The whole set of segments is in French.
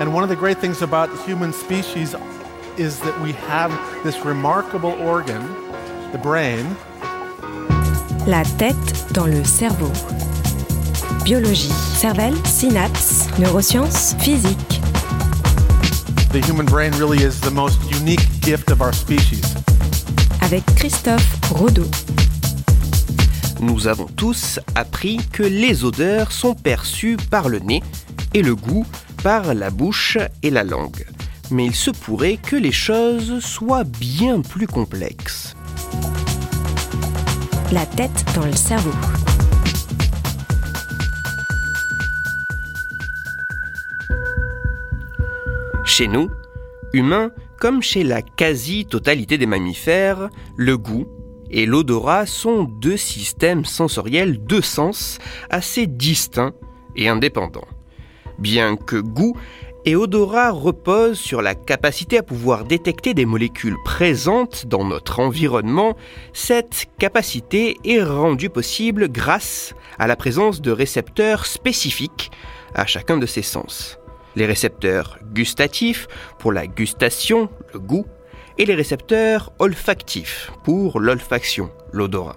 And one of the great things about human species is that we have this remarkable organ, the brain. La tête dans le cerveau. Biologie, cervelle, synapses, neurosciences, physique. The human brain really is the most unique gift of our species. Avec Christophe Rodeau. Nous avons tous appris que les odeurs sont perçues par le nez et le goût par la bouche et la langue. Mais il se pourrait que les choses soient bien plus complexes. La tête dans le cerveau. Chez nous, humains, comme chez la quasi-totalité des mammifères, le goût et l'odorat sont deux systèmes sensoriels, deux sens assez distincts et indépendants. Bien que goût et odorat reposent sur la capacité à pouvoir détecter des molécules présentes dans notre environnement, cette capacité est rendue possible grâce à la présence de récepteurs spécifiques à chacun de ces sens. Les récepteurs gustatifs pour la gustation, le goût, et les récepteurs olfactifs pour l'olfaction, l'odorat.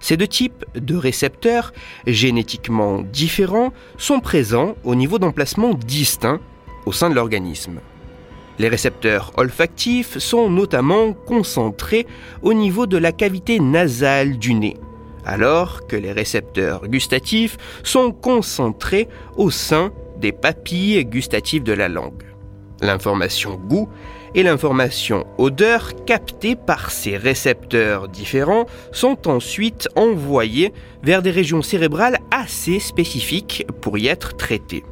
Ces deux types de récepteurs génétiquement différents sont présents au niveau d'emplacement distinct au sein de l'organisme. Les récepteurs olfactifs sont notamment concentrés au niveau de la cavité nasale du nez, alors que les récepteurs gustatifs sont concentrés au sein des papilles gustatives de la langue. L'information goût et l'information odeur captée par ces récepteurs différents sont ensuite envoyées vers des régions cérébrales assez spécifiques pour y être traitées.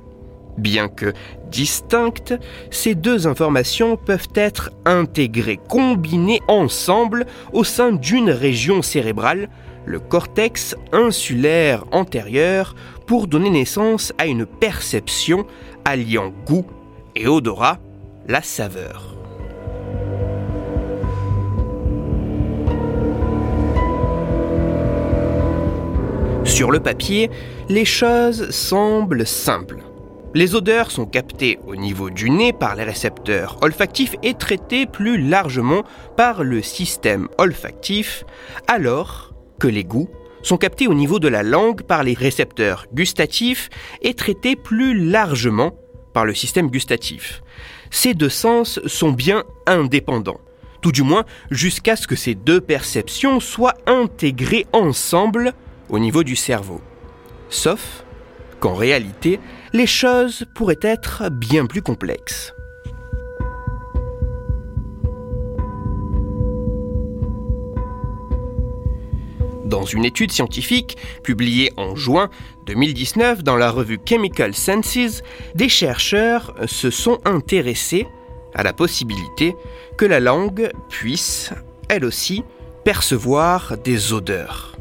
Bien que distinctes, ces deux informations peuvent être intégrées, combinées ensemble au sein d'une région cérébrale, le cortex insulaire antérieur, pour donner naissance à une perception alliant goût et odorat, la saveur. Sur le papier, les choses semblent simples. Les odeurs sont captées au niveau du nez par les récepteurs olfactifs et traitées plus largement par le système olfactif, alors que les goûts sont captés au niveau de la langue par les récepteurs gustatifs et traités plus largement par le système gustatif. Ces deux sens sont bien indépendants, tout du moins jusqu'à ce que ces deux perceptions soient intégrées ensemble au niveau du cerveau. Sauf qu'en réalité, les choses pourraient être bien plus complexes. Dans une étude scientifique publiée en juin 2019 dans la revue Chemical Senses, des chercheurs se sont intéressés à la possibilité que la langue puisse, elle aussi, percevoir des odeurs.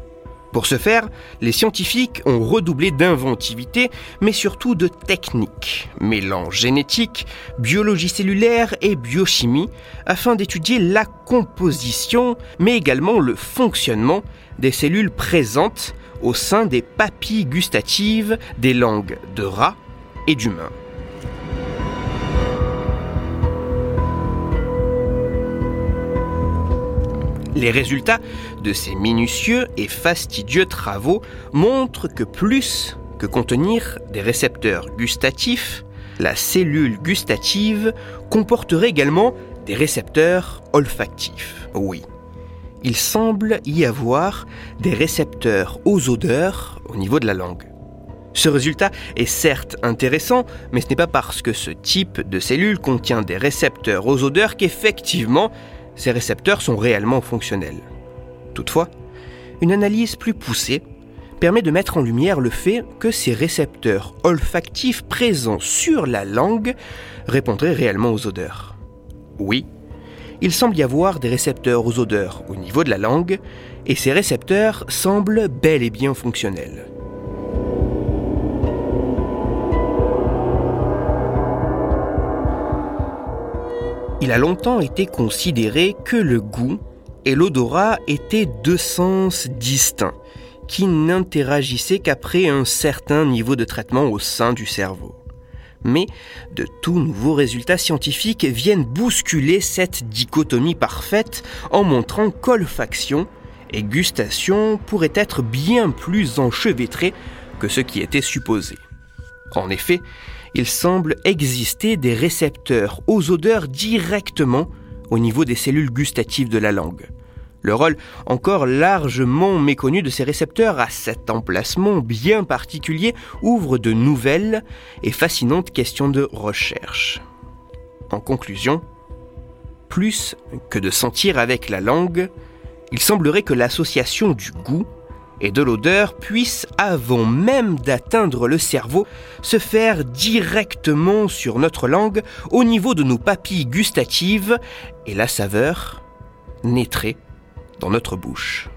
Pour ce faire, les scientifiques ont redoublé d'inventivité, mais surtout de technique, mêlant génétique, biologie cellulaire et biochimie, afin d'étudier la composition, mais également le fonctionnement des cellules présentes au sein des papilles gustatives des langues de rats et d'humains. Les résultats de ces minutieux et fastidieux travaux montrent que plus que contenir des récepteurs gustatifs, la cellule gustative comporterait également des récepteurs olfactifs. Oui. Il semble y avoir des récepteurs aux odeurs au niveau de la langue. Ce résultat est certes intéressant, mais ce n'est pas parce que ce type de cellule contient des récepteurs aux odeurs qu'effectivement ces récepteurs sont réellement fonctionnels. Toutefois, une analyse plus poussée permet de mettre en lumière le fait que ces récepteurs olfactifs présents sur la langue répondraient réellement aux odeurs. Oui, il semble y avoir des récepteurs aux odeurs au niveau de la langue, et ces récepteurs semblent bel et bien fonctionnels. Il a longtemps été considéré que le goût et l'odorat étaient deux sens distincts, qui n'interagissaient qu'après un certain niveau de traitement au sein du cerveau. Mais de tout nouveaux résultats scientifiques viennent bousculer cette dichotomie parfaite en montrant qu'olfaction et gustation pourraient être bien plus enchevêtrées que ce qui était supposé. En effet, il semble exister des récepteurs aux odeurs directement au niveau des cellules gustatives de la langue. Le rôle encore largement méconnu de ces récepteurs à cet emplacement bien particulier ouvre de nouvelles et fascinantes questions de recherche. En conclusion, plus que de sentir avec la langue, il semblerait que l'association du goût et de l'odeur puisse, avant même d'atteindre le cerveau, se faire directement sur notre langue au niveau de nos papilles gustatives et la saveur naîtrait dans notre bouche.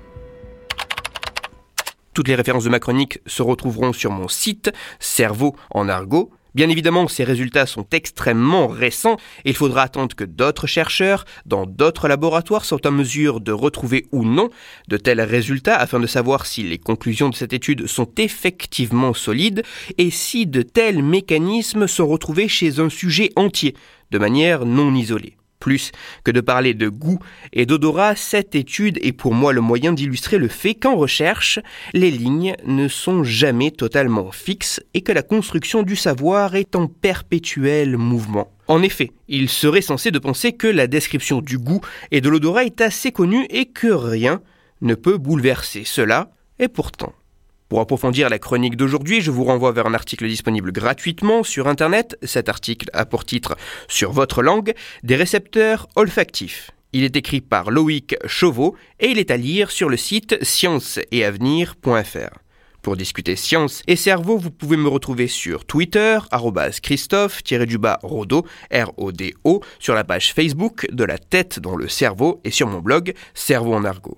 Toutes les références de ma chronique se retrouveront sur mon site Cerveau en argot Bien évidemment, ces résultats sont extrêmement récents et il faudra attendre que d'autres chercheurs dans d'autres laboratoires soient en mesure de retrouver ou non de tels résultats afin de savoir si les conclusions de cette étude sont effectivement solides et si de tels mécanismes sont retrouvés chez un sujet entier de manière non isolée. Plus que de parler de goût et d'odorat, cette étude est pour moi le moyen d'illustrer le fait qu'en recherche, les lignes ne sont jamais totalement fixes et que la construction du savoir est en perpétuel mouvement. En effet, il serait censé de penser que la description du goût et de l'odorat est assez connue et que rien ne peut bouleverser cela, et pourtant. Pour approfondir la chronique d'aujourd'hui, je vous renvoie vers un article disponible gratuitement sur Internet. Cet article a pour titre Sur votre langue, des récepteurs olfactifs. Il est écrit par Loïc Chauveau et il est à lire sur le site scienceetavenir.fr. Pour discuter science et cerveau, vous pouvez me retrouver sur Twitter, Christophe-Rodo, R-O-D-O, sur la page Facebook de la tête dans le cerveau et sur mon blog Cerveau en argot.